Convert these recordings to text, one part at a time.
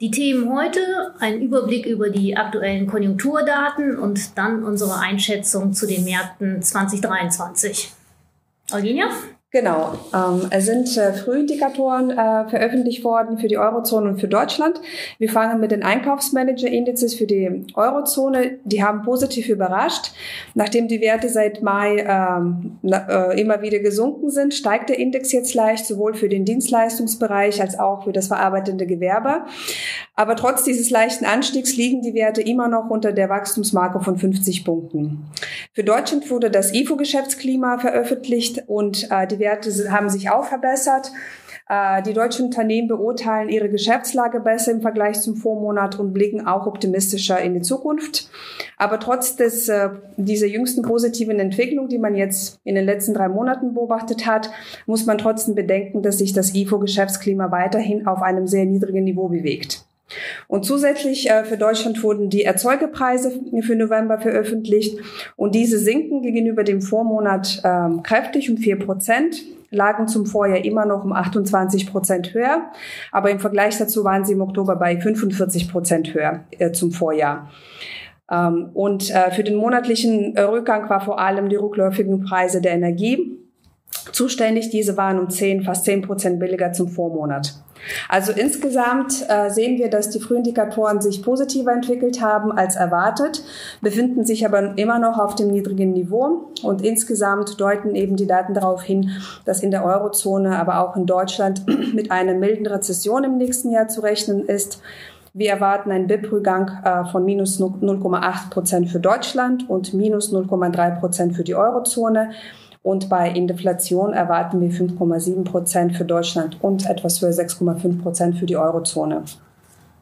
Die Themen heute, ein Überblick über die aktuellen Konjunkturdaten und dann unsere Einschätzung zu den Märkten 2023. Eugenia? Genau, ähm, es sind äh, Frühindikatoren äh, veröffentlicht worden für die Eurozone und für Deutschland. Wir fangen mit den Einkaufsmanager-Indizes für die Eurozone. Die haben positiv überrascht. Nachdem die Werte seit Mai ähm, äh, immer wieder gesunken sind, steigt der Index jetzt leicht, sowohl für den Dienstleistungsbereich als auch für das verarbeitende Gewerbe. Aber trotz dieses leichten Anstiegs liegen die Werte immer noch unter der Wachstumsmarke von 50 Punkten. Für Deutschland wurde das IFO-Geschäftsklima veröffentlicht und äh, die Werte haben sich auch verbessert. Äh, die deutschen Unternehmen beurteilen ihre Geschäftslage besser im Vergleich zum Vormonat und blicken auch optimistischer in die Zukunft. Aber trotz des, äh, dieser jüngsten positiven Entwicklung, die man jetzt in den letzten drei Monaten beobachtet hat, muss man trotzdem bedenken, dass sich das IFO-Geschäftsklima weiterhin auf einem sehr niedrigen Niveau bewegt. Und zusätzlich äh, für Deutschland wurden die Erzeugerpreise für November veröffentlicht und diese sinken gegenüber dem Vormonat ähm, kräftig um vier Prozent lagen zum Vorjahr immer noch um 28 Prozent höher, aber im Vergleich dazu waren sie im Oktober bei 45 Prozent höher äh, zum Vorjahr. Ähm, und äh, für den monatlichen Rückgang war vor allem die rückläufigen Preise der Energie zuständig. Diese waren um 10, fast 10 Prozent billiger zum Vormonat. Also insgesamt äh, sehen wir, dass die Frühindikatoren sich positiver entwickelt haben als erwartet, befinden sich aber immer noch auf dem niedrigen Niveau und insgesamt deuten eben die Daten darauf hin, dass in der Eurozone, aber auch in Deutschland mit einer milden Rezession im nächsten Jahr zu rechnen ist. Wir erwarten einen BIP-Rückgang äh, von minus 0,8 Prozent für Deutschland und minus 0,3 Prozent für die Eurozone. Und bei Inflation erwarten wir 5,7 Prozent für Deutschland und etwas für 6,5 Prozent für die Eurozone.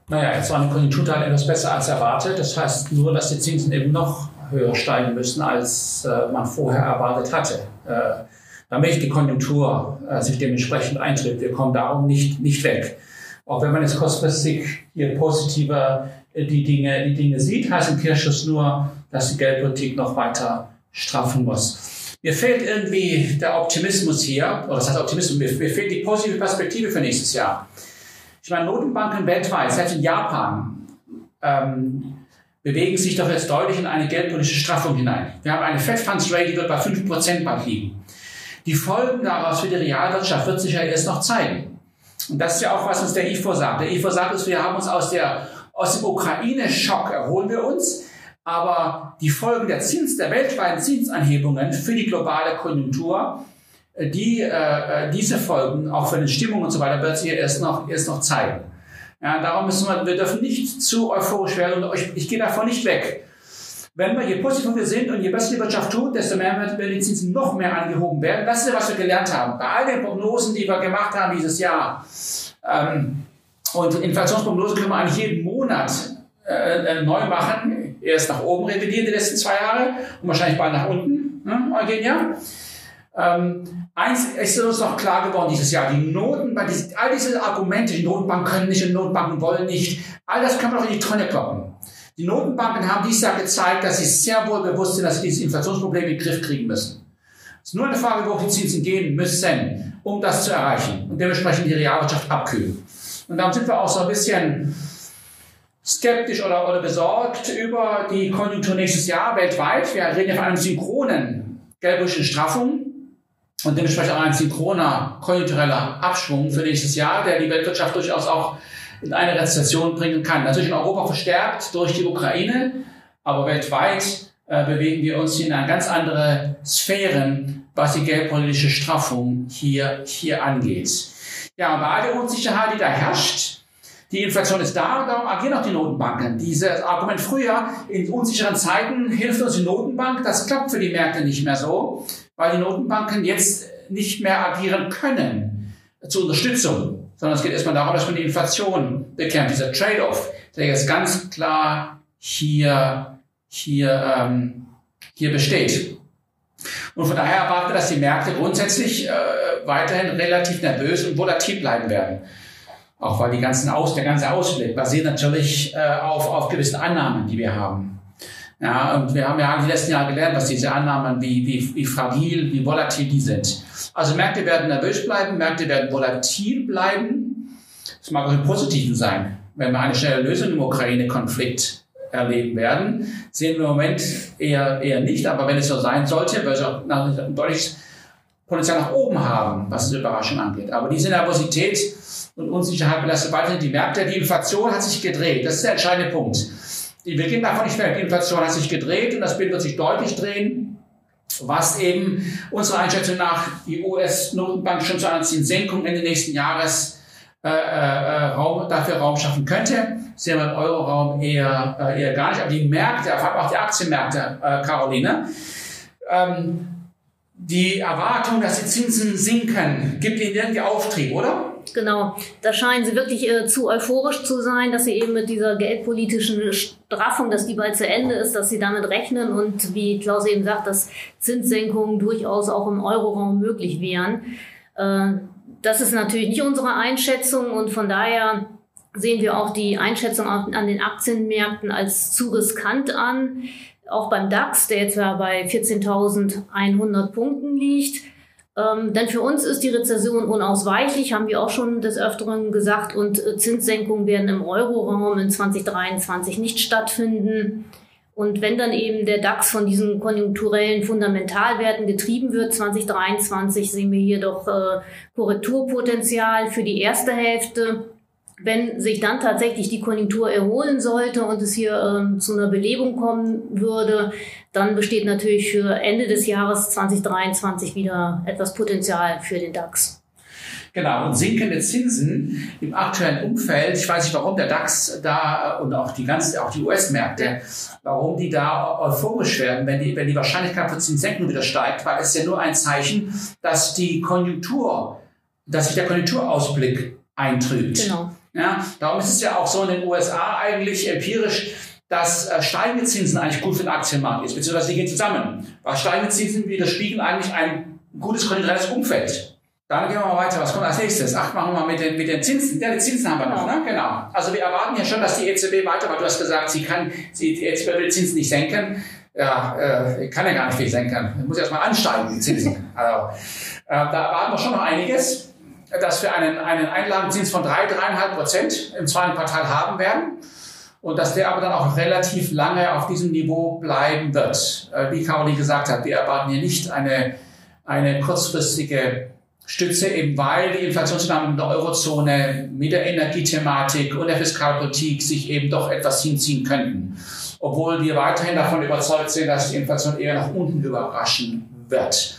Naja, jetzt waren die Konjunkturdaten etwas besser als erwartet. Das heißt nur, dass die Zinsen eben noch höher steigen müssen, als äh, man vorher erwartet hatte. Äh, damit die Konjunktur äh, sich dementsprechend eintritt. Wir kommen darum nicht, nicht weg. Auch wenn man jetzt kurzfristig hier positiver äh, die Dinge, die Dinge sieht, heißt im Kirchschuss nur, dass die Geldpolitik noch weiter straffen muss. Mir fehlt irgendwie der Optimismus hier, oder das heißt Optimismus, mir, mir fehlt die positive Perspektive für nächstes Jahr. Ich meine, Notenbanken weltweit, selbst in Japan, ähm, bewegen sich doch jetzt deutlich in eine geldpolitische Straffung hinein. Wir haben eine Fed Funds Rate, die wird bei 5% bald liegen. Die Folgen daraus für die Realwirtschaft wird sich ja erst noch zeigen. Und das ist ja auch, was uns der IFO sagt. Der IFO sagt uns, wir haben uns aus, der, aus dem Ukraine-Schock erholen wir uns. Aber die Folgen der Zins, der weltweiten Zinsanhebungen für die globale Konjunktur, äh, die, äh, äh, diese Folgen auch für die Stimmung und so weiter wird sich erst noch, erst noch zeigen. Ja, darum müssen wir, wir dürfen nicht zu euphorisch werden und ich, ich gehe davon nicht weg. Wenn wir, je positiver wir sind und je besser die Wirtschaft tut, desto mehr werden die Zinsen noch mehr angehoben werden. Das ist was wir gelernt haben. Bei all den Prognosen, die wir gemacht haben dieses Jahr. Ähm, und Inflationsprognosen können wir eigentlich jeden Monat äh, neu machen erst nach oben revidiert die letzten zwei Jahre und wahrscheinlich bald nach unten, ne, Eugenia. Ähm, eins ist uns noch klar geworden dieses Jahr, die Noten, all diese Argumente, die Notenbanken können nicht und Notenbanken wollen nicht, all das können wir doch in die Tonne kloppen. Die Notenbanken haben dieses Jahr gezeigt, dass sie sehr wohl bewusst sind, dass sie dieses Inflationsproblem in den Griff kriegen müssen. Es ist nur eine Frage, wo die Zinsen gehen müssen, um das zu erreichen und dementsprechend die Realwirtschaft abkühlen. Und darum sind wir auch so ein bisschen skeptisch oder, oder besorgt über die Konjunktur nächstes Jahr weltweit. Wir reden ja von einem synchronen geldpolitischen Straffung und dementsprechend auch ein synchroner konjunktureller Abschwung für nächstes Jahr, der die Weltwirtschaft durchaus auch in eine Rezession bringen kann. Natürlich in Europa verstärkt durch die Ukraine, aber weltweit äh, bewegen wir uns in eine ganz andere Sphären, was die geldpolitische Straffung hier, hier angeht. Ja, bei all der Unsicherheit, die da herrscht, die Inflation ist da und darum agieren auch die Notenbanken. Dieses Argument früher, in unsicheren Zeiten hilft uns die Notenbank, das klappt für die Märkte nicht mehr so, weil die Notenbanken jetzt nicht mehr agieren können zur Unterstützung, sondern es geht erstmal darum, dass man die Inflation bekämpft. Dieser Trade-off, der jetzt ganz klar hier, hier, ähm, hier besteht. Und von daher erwarten wir, dass die Märkte grundsätzlich äh, weiterhin relativ nervös und volatil bleiben werden. Auch weil die ganzen Aus, der ganze Ausblick basiert natürlich äh, auf, auf gewissen Annahmen, die wir haben. Ja, und wir haben ja die letzten Jahre gelernt, dass diese Annahmen, wie, wie, wie fragil, wie volatil die sind. Also Märkte werden nervös bleiben, Märkte werden volatil bleiben. Das mag auch im Positiven sein. Wenn wir eine schnelle Lösung im Ukraine-Konflikt erleben werden, sehen wir im Moment eher, eher nicht. Aber wenn es so sein sollte, wird es auch ein deutliches Potenzial nach oben haben, was die Überraschung angeht. Aber diese Nervosität und Unsicherheit belastet weiterhin die Märkte. Die Inflation hat sich gedreht. Das ist der entscheidende Punkt. Wir gehen davon nicht mehr. Die Inflation hat sich gedreht und das Bild wird sich deutlich drehen, was eben unserer Einschätzung nach die US-Notenbank schon zu einer Zinssenkung Ende nächsten Jahres äh, äh, Raum, dafür Raum schaffen könnte. Sehen wir im Euroraum eher, äh, eher gar nicht. Aber die Märkte, vor allem auch die Aktienmärkte, äh, Caroline, ähm, die Erwartung, dass die Zinsen sinken, gibt ihnen irgendwie Auftrieb, oder? Genau, da scheinen sie wirklich äh, zu euphorisch zu sein, dass sie eben mit dieser geldpolitischen Straffung, dass die bald zu Ende ist, dass sie damit rechnen und wie Klaus eben sagt, dass Zinssenkungen durchaus auch im Euroraum möglich wären. Äh, das ist natürlich nicht unsere Einschätzung und von daher sehen wir auch die Einschätzung an den Aktienmärkten als zu riskant an. Auch beim DAX, der jetzt ja bei 14.100 Punkten liegt. Ähm, denn für uns ist die Rezession unausweichlich, haben wir auch schon des Öfteren gesagt, und äh, Zinssenkungen werden im Euroraum in 2023 nicht stattfinden. Und wenn dann eben der DAX von diesen konjunkturellen Fundamentalwerten getrieben wird, 2023 sehen wir hier doch äh, Korrekturpotenzial für die erste Hälfte. Wenn sich dann tatsächlich die Konjunktur erholen sollte und es hier ähm, zu einer Belebung kommen würde, dann besteht natürlich für Ende des Jahres 2023 wieder etwas Potenzial für den DAX. Genau, und sinkende Zinsen im aktuellen Umfeld, ich weiß nicht, warum der DAX da und auch die ganze, auch die US-Märkte, warum die da euphorisch werden, wenn die, wenn die Wahrscheinlichkeit für Zinssenkungen wieder steigt, weil es ja nur ein Zeichen, dass die Konjunktur, dass sich der Konjunkturausblick eintrübt. Genau. Ja, darum ist es ja auch so in den USA eigentlich empirisch, dass äh, steigende Zinsen eigentlich gut für den Aktienmarkt ist, beziehungsweise die gehen zusammen. Weil steigende Zinsen widerspiegeln eigentlich ein gutes konjunkturelles Umfeld. Dann gehen wir mal weiter. Was kommt als nächstes? Ach, machen wir mal mit den, mit den Zinsen. Ja, die Zinsen haben wir noch, ne? Genau. Also wir erwarten ja schon, dass die EZB weiter, weil du hast gesagt, sie kann, sie, die EZB will die Zinsen nicht senken. Ja, äh, kann ja gar nicht viel senken. Muss erstmal ansteigen, die Zinsen. Also, äh, da erwarten wir schon noch einiges, dass wir einen, einen Einlagenzins von drei, dreieinhalb Prozent im zweiten Quartal haben werden. Und dass der aber dann auch relativ lange auf diesem Niveau bleiben wird. Äh, wie Caroline gesagt hat, wir erwarten hier nicht eine, eine kurzfristige Stütze eben weil die Inflationsnahmen in der Eurozone mit der Energiethematik und der Fiskalpolitik sich eben doch etwas hinziehen könnten. Obwohl wir weiterhin davon überzeugt sind, dass die Inflation eher nach unten überraschen wird.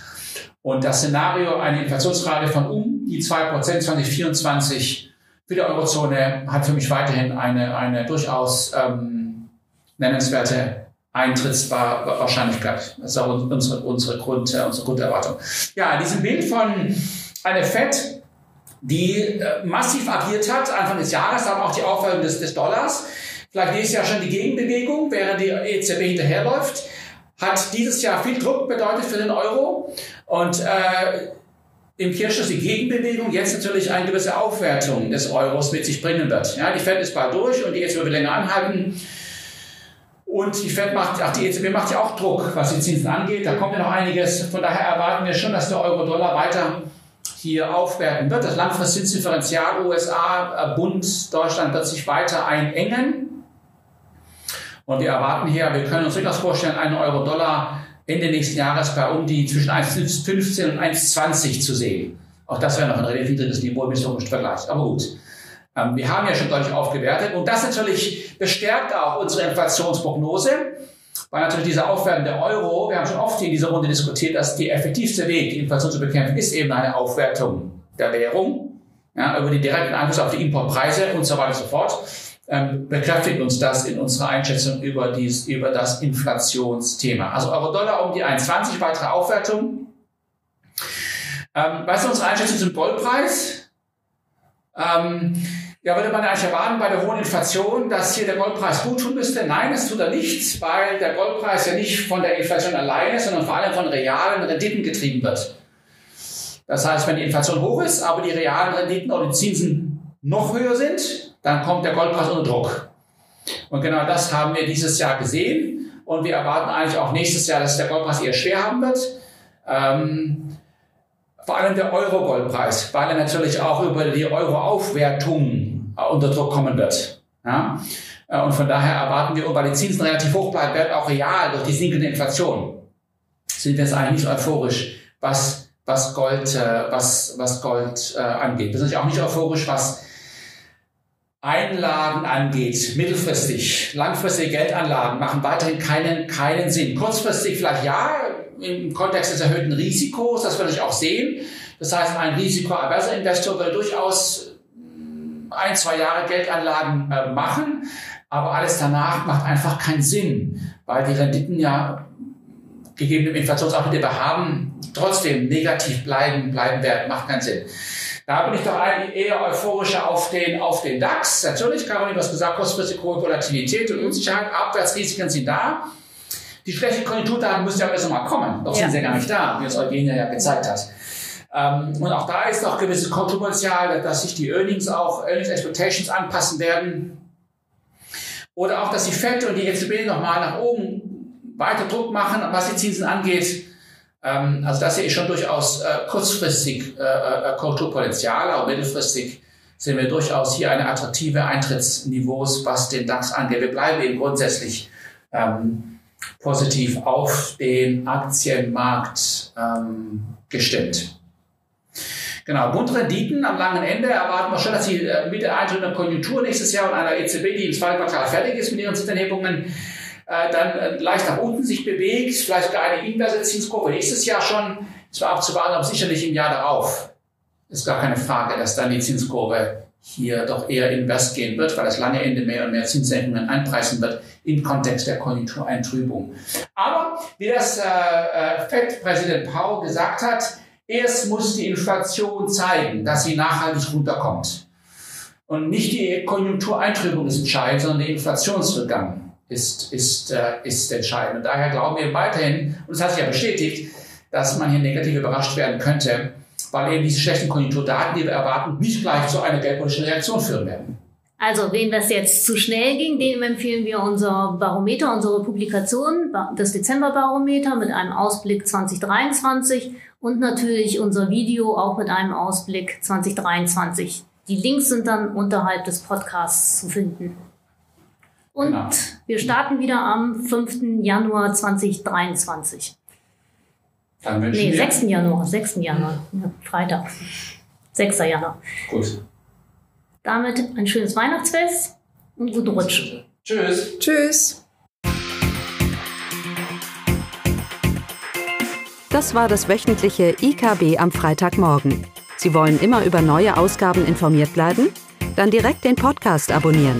Und das Szenario, eine Inflationsrate von um die 2% 2024 für die Eurozone hat für mich weiterhin eine, eine durchaus ähm, nennenswerte Eintrittswahrscheinlichkeit. Das ist auch unsere, unsere, Grund, äh, unsere Grunderwartung. Ja, in diesem Bild von einer FED, die äh, massiv agiert hat, Anfang des Jahres, aber auch die Aufwertung des, des Dollars. Vielleicht nächstes Jahr schon die Gegenbewegung, während die EZB hinterherläuft, hat dieses Jahr viel Druck bedeutet für den Euro und äh, im Kirchschluss die Gegenbewegung jetzt natürlich eine gewisse Aufwertung des Euros mit sich bringen wird. Ja, die Fed ist bald durch und die EZB wird länger anhalten. Und die Fed macht, ach, die EZB macht ja auch Druck, was die Zinsen angeht. Da kommt ja noch einiges. Von daher erwarten wir schon, dass der Euro-Dollar weiter hier aufwerten wird. Das Langfristzinsdifferenzial USA, äh, Bund, Deutschland wird sich weiter einengen. Und wir erwarten hier, wir können uns durchaus vorstellen, einen Euro-Dollar Ende nächsten Jahres bei um die zwischen 1,15 und 1,20 zu sehen. Auch das wäre noch ein relativ niedriges Niveau im historischen Vergleich. Aber gut. Ähm, wir haben ja schon deutlich aufgewertet und das natürlich bestärkt auch unsere Inflationsprognose, weil natürlich dieser aufwertende Euro, wir haben schon oft in dieser Runde diskutiert, dass der effektivste Weg, die Inflation zu bekämpfen, ist eben eine Aufwertung der Währung, ja, über die direkten Einfluss auf die Importpreise und so weiter und so fort. Ähm, bekräftigt uns das in unserer Einschätzung über, dies, über das Inflationsthema. Also Euro-Dollar um die 1,20, weitere Aufwertung. Ähm, was ist unsere Einschätzung zum Goldpreis? Ähm, Ja, würde man eigentlich erwarten bei der hohen Inflation, dass hier der Goldpreis gut tun müsste? Nein, das tut er nicht, weil der Goldpreis ja nicht von der Inflation alleine, sondern vor allem von realen Renditen getrieben wird. Das heißt, wenn die Inflation hoch ist, aber die realen Renditen oder die Zinsen noch höher sind, dann kommt der Goldpreis unter Druck. Und genau das haben wir dieses Jahr gesehen. Und wir erwarten eigentlich auch nächstes Jahr, dass der Goldpreis eher schwer haben wird. Ähm, vor allem der Euro-Goldpreis, weil er natürlich auch über die Euro-Aufwertung äh, unter Druck kommen wird. Ja? Äh, und von daher erwarten wir, weil die Zinsen relativ hoch bleiben werden, auch real durch die sinkende Inflation, sind wir jetzt eigentlich nicht euphorisch, was, was Gold, äh, was, was Gold äh, angeht. Wir sind auch nicht euphorisch, was Einlagen angeht, mittelfristig, langfristige Geldanlagen machen weiterhin keinen, keinen Sinn. Kurzfristig vielleicht ja, im Kontext des erhöhten Risikos, das will ich auch sehen. Das heißt, ein risikoaverser Investor will durchaus mm, ein, zwei Jahre Geldanlagen äh, machen, aber alles danach macht einfach keinen Sinn, weil die Renditen ja gegeben dem Inflationsaufwand, den wir haben, trotzdem negativ bleiben, bleiben werden, macht keinen Sinn. Da bin ich doch eher euphorischer auf den, auf den DAX. Natürlich, Caroline, du hast gesagt, kurzfristig hohe Volatilität und Unsicherheit, Abwärtsrisiken sind da. Die schlechten Konjunkturdaten müssen ja erst mal kommen. Doch ja. sind sie ja gar nicht da, wie es Eugenia ja gezeigt hat. Ähm, und auch da ist noch gewisses Konjunkturpotenzial, dass sich die Earnings auch, Earnings Expectations anpassen werden. Oder auch, dass die FED und die EZB nochmal nach oben weiter Druck machen, was die Zinsen angeht. Ähm, also das sehe ich schon durchaus äh, kurzfristig äh, äh, Kulturpotenzial, aber mittelfristig sehen wir durchaus hier eine attraktive Eintrittsniveaus, was den DAX angeht. Wir bleiben eben grundsätzlich ähm, positiv auf den Aktienmarkt ähm, gestimmt. Genau, Bundrenditen am langen Ende erwarten wir schon, dass die äh, mit der eintretenden Konjunktur nächstes Jahr und einer EZB, die im zweiten Quartal fertig ist mit ihren Zinserhebungen, äh, dann äh, leicht nach unten sich bewegt, vielleicht gar eine inverse Zinskurve nächstes Jahr schon. Es war abzuwarten, aber sicherlich im Jahr darauf ist gar keine Frage, dass dann die Zinskurve hier doch eher invers gehen wird, weil das lange Ende mehr und mehr Zinssenkungen einpreisen wird im Kontext der Konjunktureintrübung. Aber wie das äh, äh, FED-Präsident Powell gesagt hat, erst muss die Inflation zeigen, dass sie nachhaltig runterkommt. Und nicht die Konjunktureintrübung ist entscheidend, sondern der Inflationsrückgang ist, ist, äh, ist entscheidend. Und daher glauben wir weiterhin, und es hat sich ja bestätigt, dass man hier negativ überrascht werden könnte, weil eben diese schlechten Konjunkturdaten, die wir erwarten, nicht gleich zu einer geldpolitischen Reaktion führen werden. Also, wem das jetzt zu schnell ging, dem empfehlen wir unser Barometer, unsere Publikation, das Dezemberbarometer mit einem Ausblick 2023 und natürlich unser Video auch mit einem Ausblick 2023. Die Links sind dann unterhalb des Podcasts zu finden. Und genau. wir starten wieder am 5. Januar 2023. Dann wünschen nee, wir 6. Januar, 6. Januar, ja, Freitag. 6. Januar. Gut. Damit ein schönes Weihnachtsfest und guten Rutsch. Tschüss. Tschüss. Das war das wöchentliche IKB am Freitagmorgen. Sie wollen immer über neue Ausgaben informiert bleiben? Dann direkt den Podcast abonnieren